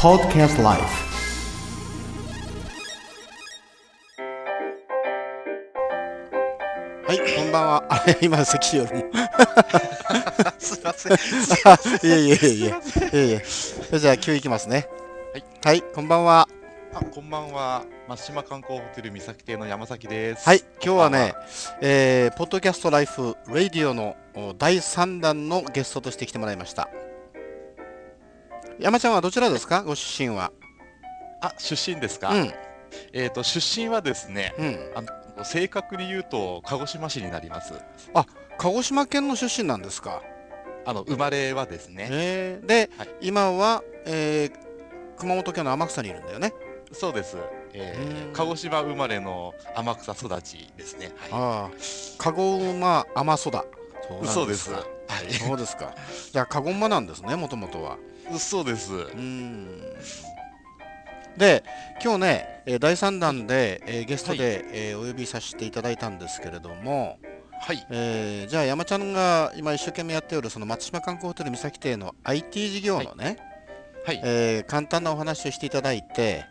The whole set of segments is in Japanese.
Podcast Life はい、こんばんは。あれ、今、関よりも。すいません。あいえいえいえいえ。いえいえ。それじゃあ、今日行きますね。はい。はい、こんばんは。あ、こんばんは。松島観光ホテル三崎邸の山崎です。はい、今日はね、えー、ポッドキャストライフラディオのお第3弾のゲストとして来てもらいました。山ちゃんはどちらですか？ご出身は。あ、出身ですか？うん、えっ、と出身はですね、うん。あの正確に言うと鹿児島市になります。鹿児島県の出身なんですか？あの生まれはですね。えー、で、はい今は、えー、熊本県の天草にいるんだよね？そうです。えーうん鹿児島生まれの天草育ちですね。はああ、カゴ馬甘そだ。そうです。かはそうですか。じゃあ、カゴ馬なんですね、もともとは。い。嘘です。うーん。で、今日ね、えー第3弾で、えーゲストで、えーお呼びさせていただいたんですけれども、はい。えーじゃあ山ちゃんが今一生懸命やっておるその松島観光ホテル三崎邸の IT 事業のね、はい。えー簡単なお話をしていただいて、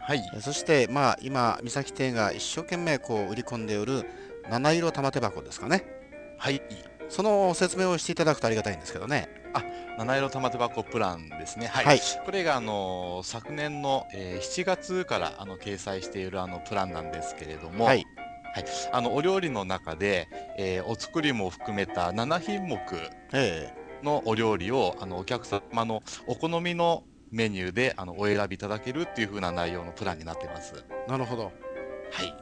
はい。えーそしてまあ今三崎邸が一生懸命こう売り込んでおる七色玉手箱ですかねはい。その説明をしていただくとありがたいんですけどね七色玉手箱プランですね。はい。はいこれがあの昨年の、えー7月からあの掲載しているあのプランなんですけれども、はいあのお料理の中で、えーお作りも含めた7品目えのお料理をあのお客様のお好みのメニューであのお選びいただけるっていう風な内容のプランになってます。ーなるほどはい。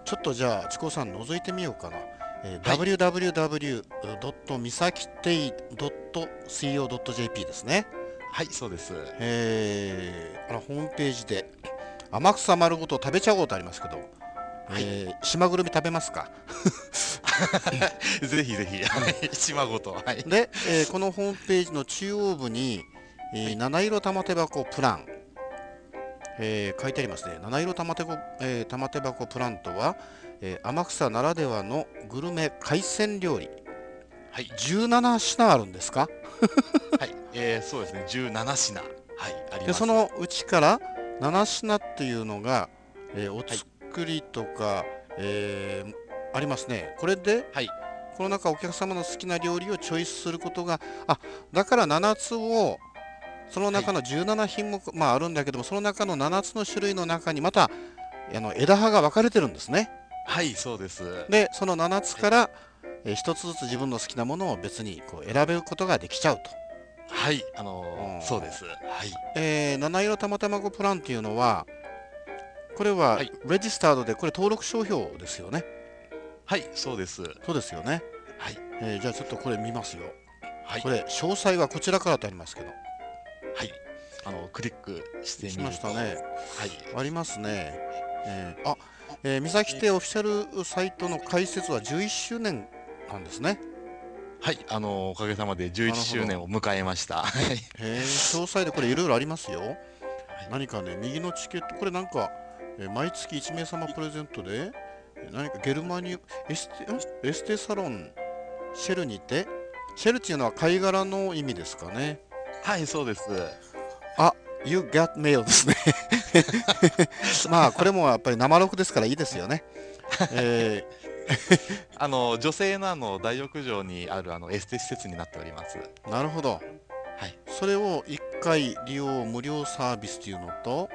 ちょっとじゃあチコさん覗いてみようかな、えーはい。www.misaki.co.jp ですね。はい、そうです。えー、あらホームページで天草丸ごと食べちゃおうとありますけど、えー島ぐるみ食べますか？ぜひぜひ、はい島ごと。はい。で、えーこのホームページの中央部に、えーはい。七色玉手箱プラン、えー書いてありますね。七色玉手,、えー玉手箱プランとは、えー天草ならではのグルメ海鮮料理はい。17品あるんですか？はい。えー、そうですね。17品。はい。あります。でそのうちから7品っていうのが、えーお作りとか、えーありますねこれで、はいこの中お客様の好きな料理をチョイスすることがあだから7つをその中の17品目、まああるんだけどもその中の7つの種類の中にまたあの枝葉が分かれてるんですねはい、そうです。でその7つから、え1つずつ自分の好きなものを別にこう選べることができちゃうとはい、あのーうんそうです。はい。えー七色玉卵プランっていうのはこれははいレジスタードでこれ登録商標ですよねはい、そうです。そうですよね、はい。えーじゃあちょっとこれ見ますよはいこ。れ詳細はこちらからとありますけどはい。あの、クリックしてみましたねはい。ありますね、えーあ、えー、三崎邸オフィシャルサイトの開設は11周年なんですね。はい、あのおかげさまで11なるほど周年を迎えました。はい。へー詳細でこれいろいろありますよ。何かね右のチケットこれなんか、えー毎月1名様プレゼントでえー何かゲルマニウエステん？エステサロンシェルにてシェルっていうのは貝殻の意味ですかね。はい、そうです。あ You got mail ですね まあこれもやっぱり生録ですからいいですよね。え あの女性のあの大浴場にあるあのエステ施設になっております。ーなるほど。はい。それを1回利用無料サービスというのと、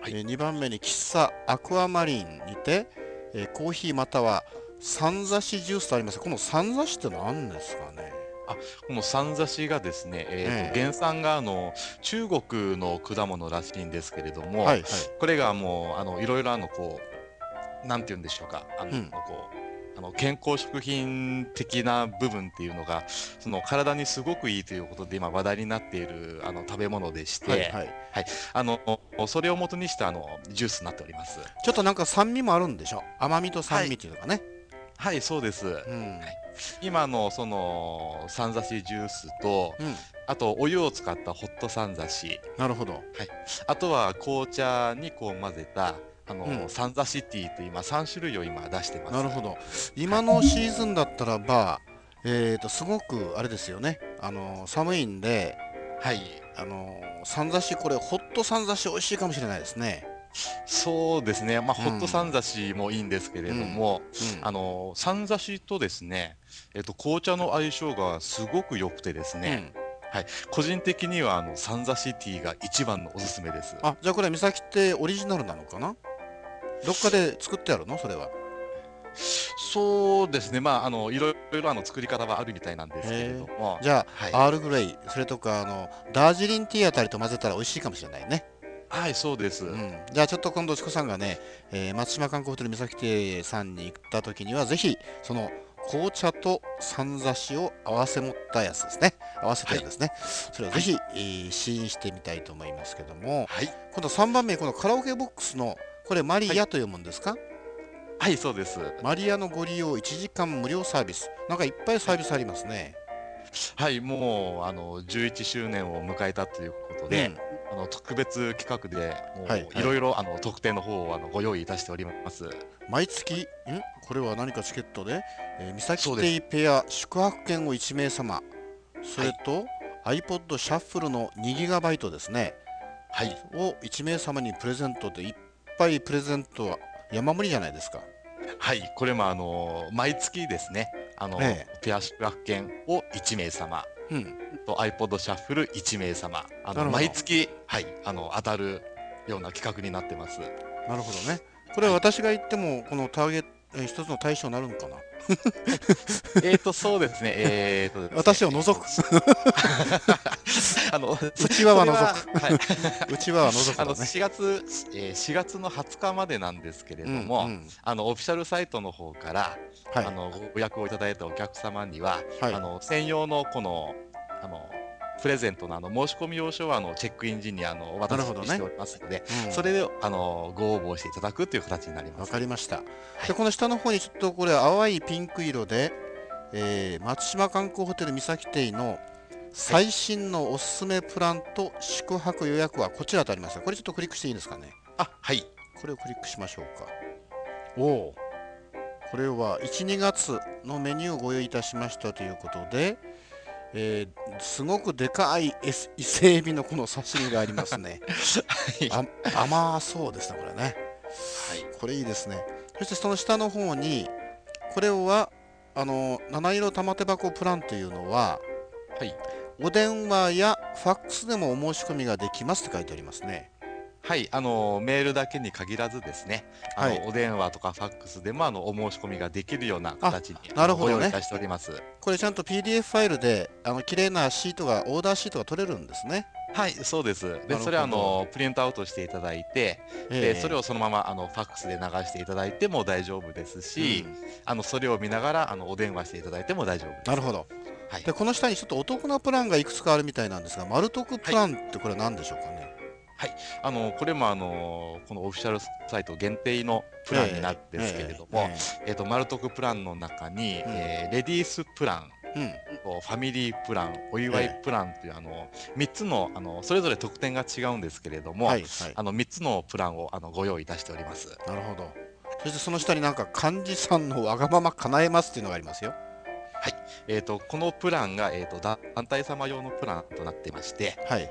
はい。え2番目に喫茶アクアマリンにて、えーコーヒーまたはさんざしジュースとあります。このさんざしって何ですかね？このさんざしがですね、えーとええ。原産があの中国の果物らしいんですけれども、はいはい。これがもうあのいろいろあのこうなんて言うんでしょうか、あの、うんこうあの健康食品的な部分っていうのがその体にすごくいいということで今話題になっているあの食べ物でして、はいはい。あのそれを元にしたあのジュースになっております。ちょっとなんか酸味もあるんでしょ？甘みと酸味っていうのかね、はい、そうです。うん今のそのさんざしジュースと、うん。あとお湯を使ったホットさんざし、なるほど。あとは紅茶にこう混ぜたあの、うん。サンザシティって今3種類を今出してます。なるほど。今のシーズンだったらば、えー、とすごくあれですよね。あの寒いんではい。あのさんざしこれホッットさんざし美味しいかもしれないですね。そうですね、まあ、うんホットさん。ざしもいいんですけれども、うん。あのさんざしとですね、えっと、紅茶の相性がすごく良くてですね、個人的にはあのさんざしティーが一番のおすすめです。あじゃあこれ三崎ってオリジナルなのかな？どっかで作ってあるの？それは。そうですね、まあ、あのいろいろあの作り方はあるみたいなんですけれども、じゃはい。あ、アールグレイそれとかあのダージリンティーあたりと混ぜたら美味しいかもしれないね。はい、そうです。うん、じゃあちょっと今度チコさんがね、えー松島観光ホテル三崎亭さんに行った時にはぜひその紅茶とさんざしを合わせ持ったやつですね。合わせたやつですね、それをぜひ、えー試飲してみたいと思いますけども。はい、今度3番目このカラオケボックスのこれマリアと読むんですか、はい、そうです。マリアのご利用1時間無料サービス。なんかいっぱいサービスありますね。はい、もうあの11周年を迎えたということで、うんあの特別企画でもいい。ろいろあの特典の方をあのご用意いたしております。毎月ん？これは何かチケットで、えー、三崎そうです。テイペア宿泊券を1名様。それと、iPod シャッフルの 2GB ですね。はい、を1名様にプレゼントでいっぱいプレゼントは山盛りじゃないですか。はい、これもあの毎月ですね、あの、えペア宿泊券を1名様うん。と iPod シャッフル1名様、あの毎月はいあの当たるような企画になってます。なるほどね。これは私が言ってもこのターゲット、えー一つの対象になるのかな？えっとそうですね、えーとね。私を除く。あの内輪は除く。ははい、うちは除くあのだね4月、えー4月の20日までなんですけれども、うんうん。あのオフィシャルサイトの方から、はい。あのご予約をいただいたお客様には、はい。あの専用のこのあのプレゼントのあの申し込み用紙をあのチェックイン時にあのお渡ししておりますので、うん。それであのご応募していただくという形になりまわす。かりました、い。でこの下の方にちょっとこれ淡いピンク色で、えー松島観光ホテル三崎邸の最新のおすすめプランと宿泊予約はこちらとありますがこれちょっとクリックしていいですかね？あはい。これをクリックしましょうか。おお。これは12月のメニューをご用意いたしましたということで、えーすごくでかい伊勢エビのこの刺身がありますね。はい。あ甘そうですねこれね。はい。これいいですね。そしてその下の方にこれはあの七色玉手箱プランというのははい。お電話やファックスでもお申し込みができますって書いてありますねはい、あのメールだけに限らずですね、あのはい。お電話とかファックスでもあのお申し込みができるような形になるほどね。しております。これちゃんと PDF ファイルであの綺麗なシートがオーダーシートが取れるんですね、はい、そうです。で、それはあのプリントアウトしていただいて、え。でそれをそのままあのファックスで流していただいても大丈夫ですし、うん。あのそれを見ながらあのお電話していただいても大丈夫です。なるほど。はい。でこの下にちょっとお得なプランがいくつかあるみたいなんですが丸得プランってこれ何でしょうかね、あのこれもあのこのオフィシャルサイト限定のプランになるんですけれども、ええっ、とマルトクプランの中に、うん。えーレディースプラン。えええとファミリープラン、お祝いプランという、あの3つのあのそれぞれ特典が違うんですけれども、うんはいはい。あの3つのプランをあのご用意いたしております。なるほど。そしてその下になんか幹事さんのわがまま叶えますっていうのがありますよえー、とこのプランが、えー、と団体様用のプランとなっていまして、はいはい。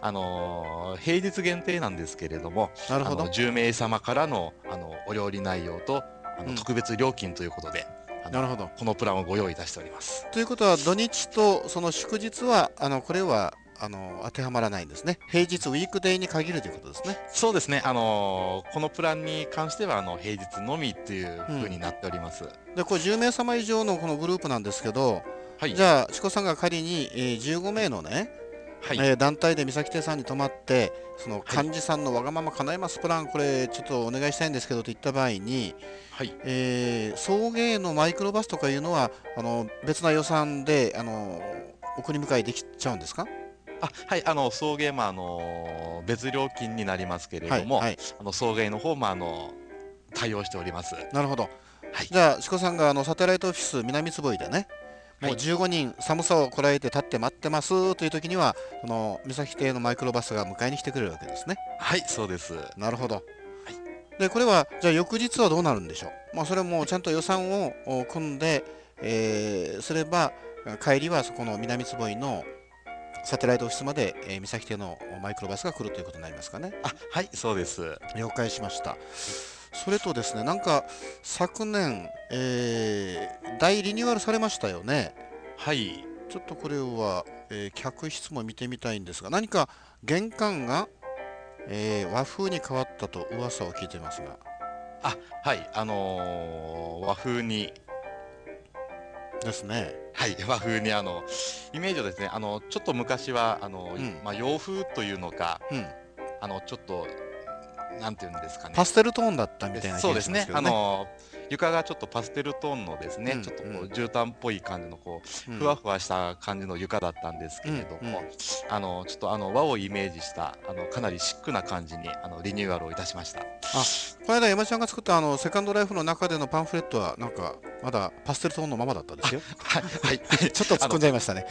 あのー平日限定なんですけれども、なるほど。あの10名様からのあのお料理内容とあうん。の特別料金ということで、なるほど。このプランをご用意いたしております。ということは土日とその祝日はあのこれはあの当てはまらないんですね。平日ウィークデーに限るということですね。そうですね、あのーこのプランに関してはあの平日のみっていう風になっております。でこれ10名様以上のこのグループなんですけど、はい、じゃあチコさんが仮に、えー15名のね、はい、えー団体で三崎亭さんに泊まってその幹事さんのわがまま叶えますプランこれちょっとお願いしたいんですけどと言った場合に、はい、えー送迎のマイクロバスとかいうのはあの別な予算であの送り迎えできちゃうんですか？あはい、あの送迎もあの別料金になりますけれども、はいはい、あの送迎の方もあの対応しております。なるほど、はい。じゃあチコさんがあのサテライトオフィス南坪井でねもうはい。15人寒さをこらえて立って待ってますという時にはその三崎邸のマイクロバスが迎えに来てくれるわけですね。はい、そうです。なるほど、でこれはじゃあ翌日はどうなるんでしょう、まあ、それもちゃんと予算をお組んで、えーすれば帰りはそこの南坪井のサテライトオフィスまで、えー、三崎邸のマイクロバスが来るということになりますかね。あはいそうです。了解しました。それとですね、なんか昨年、えー大リニューアルされましたよね。はいちょっとこれは、えー客室も見てみたいんですが、何か玄関が、えー和風に変わったと噂を聞いてますが、あはいあのー和風にですね。はい和風にあのイメージをですねあのちょっと昔はあの、うんまあ洋風というのかうん、あのちょっとなんていうんですかね。パステルトーンだったみたいな気そうですね。あの床がちょっとパステルトーンのですね、うんちょっとこううん絨毯っぽい感じのこう、うんふわふわした感じの床だったんですけれども、うんうんあのちょっとあの和をイメージしたあのかなりシックな感じにあのリニューアルをいたしました。この間山ちゃんが作ったあのセカンドライフの中でのパンフレットはなんかまだパステルトーンのままだったですよ。はい、はい、ちょっと突っ込んじゃいましたね。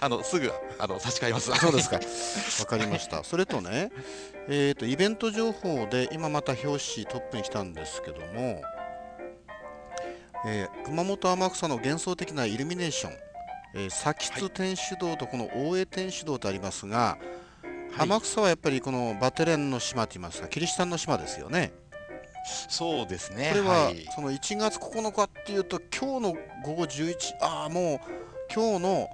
あのすぐあの差し替えます。そうですか。わかりました。それとね、えー、とイベント情報で今また表紙トップに来たんですけども、えー熊本天草の幻想的なイルミネーション、えー、佐吉天主堂とこの大江天主堂とありますが、はい天草はやっぱりこのバテレンの島といいますかキリシタンの島ですよね。そうですね。これは、はい、その1月9日っていうと今日の午後11ああもう今日の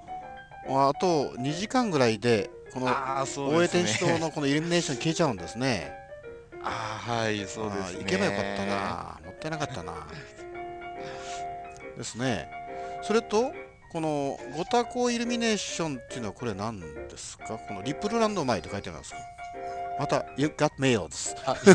ああと2時間ぐらいでこの大江。天主堂のこのイルミネーション消えちゃうんですね。ああはいそうですね。行けばよかったな。もったいなかったな。ですね。それと、このご多幸イルミネーションっていうのはこれ何ですか？このリップルランド前って書いてありますか？また、You got mail です。あ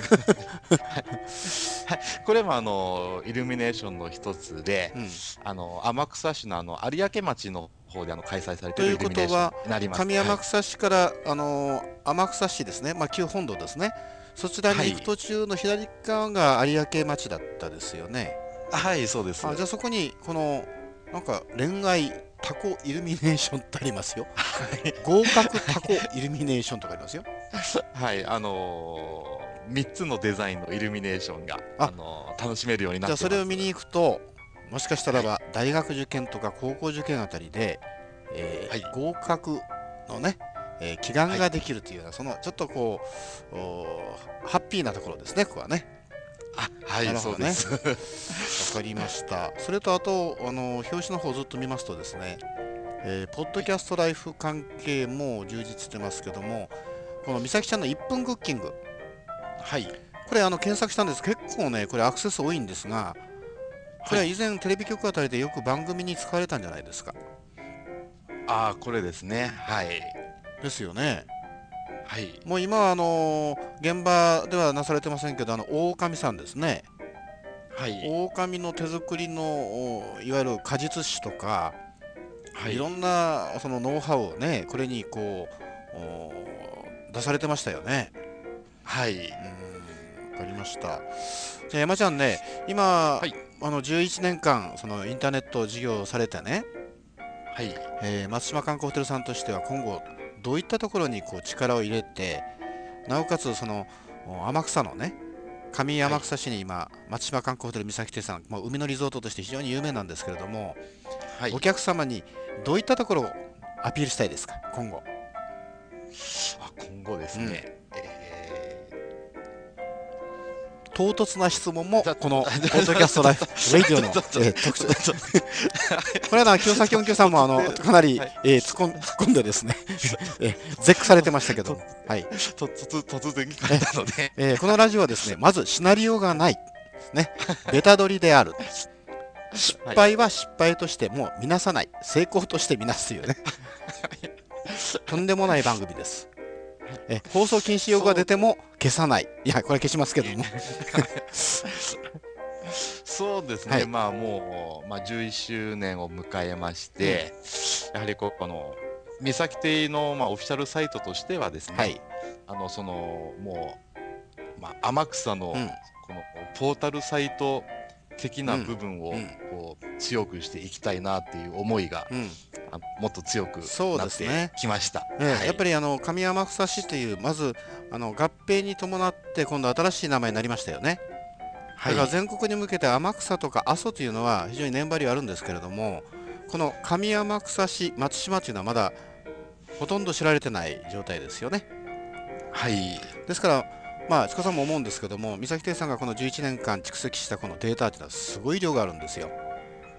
これもあのイルミネーションの一つで、うん、あの天草市のあの有明町の方であの開催されているイということルミネーショはンになります。上天草市から、あのー天草市ですね、まあ、旧本土ですね。そちらに行く途中の左側が有明町だったですよね。はい、はい、そうです。あじゃあそこにこのなんか恋愛タコイルミネーションってありますよ。合格タコイルミネーションとかありますよ。はい、あのー、3つのデザインのイルミネーションが、ああのー楽しめるようになじってます。ゃあそれを見に行くともしかしたらば大学受験とか高校受験あたりで、えーはい合格のね、えー祈願ができるというような、そのちょっとこうハッピーなところですねここはね。あ、はい、ねそうです。わかりました。それとあと、あの表紙の方ずっと見ますとですね、えーポッドキャストライフ関係も充実してますけども、この美咲ちゃんの1分クッキング、はい、これあの検索したんです。結構ね、これアクセス多いんですが、これは以前テレビ局あたりでよく番組に使われたんじゃないですか。ああ、これですね。はい、ですよね。はい、もう今はあの現場ではなされてませんけど、あの大神さんですね。はい、大神の手作りのおいわゆる果実酒とか、はいいろんなそのノウハウをね、これにこうお出されてましたよね。はい、うーん、わかりました。じゃあ山ちゃんね、今、はいあの11年間そのインターネット事業をされてね、はい、えー松島観光ホテルさんとしては今後どういったところにこう力を入れて、なおかつそのお天草のね。上天草市に今、松島観光ホテル三崎邸さん、まあ、海のリゾートとして非常に有名なんですけれども、はいお。客様にどういったところをアピールしたいですか、今後。あ今後ですね、え唐突な質問もこのポッドキャストライフ、ラディオの、えー特徴。これは清崎音響さんもあのかなり、はい。えー突っ込んでですね、えー絶句されてましたけども、はい。と突突然聞かれたので、えーこのラジオはですね、まずシナリオがない、ね、ベタ取りである。失敗は失敗としてもう見なさない、成功として見なすというね、とんでもない番組です。えー放送禁止用語が出ても消さない。いや、これ消しますけども。そうですね、はいまあもう、まあ、11周年を迎えまして、やはりここの三崎邸の、まあ、オフィシャルサイトとしてはですね、はい。あのそのもう、まあ、天草のうんこのポータルサイト的な部分をうんこう強くしていきたいなっていう思いがもっと強くそうなってですねきました。ええはいやっぱりあの上天草市というまずあの合併に伴って今度新しい名前になりましたよね。だから全国に向けて天草とか阿蘇というのは非常に年張りはあるんですけれどもこの上天草市松島というのはまだほとんど知られてない状態ですよね。はい。ですから、まあ、チコさんも思うんですけども、三崎亭さんがこの11年間蓄積したこのデータっていうのはすごい量があるんですよ。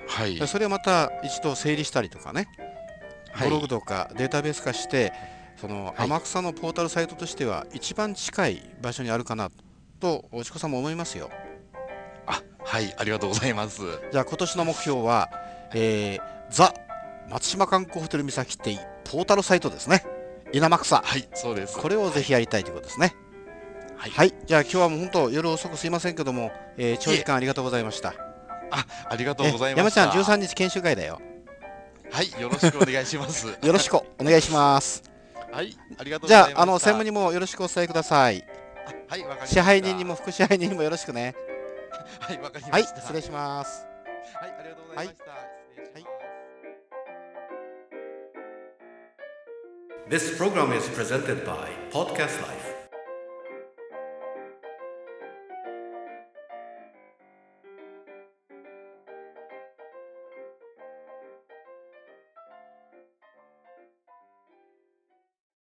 はい。でそれをまた一度整理したりとかね、はいブログとかデータベース化して、そのはい天草のポータルサイトとしては一番近い場所にあるかなと、チコさんも思いますよ。あ、はい。ありがとうございます。じゃあ今年の目標は、えーザ・松島観光ホテル三崎邸ポータルサイトですね。稲間草。はい、そうです。これをぜひやりたいということですね。はいはい。じゃあ今日はもう本当夜遅くすいませんけども、えー長時間ありがとうございました。あ、ありがとうございえ山ちゃんました。13日研修会だよ。はい、よろしくお願いします。よろしくお願いします。はい、ありがとうごじざいました。ゃあ、あの、専務にもよろしくお伝えください。はい、わかりました。支配人にも副支配人にもよろしくね。はい、わかりまはい、した。失礼します。はい、ありがとうございました。失礼します。This program is presented by Podcast Life.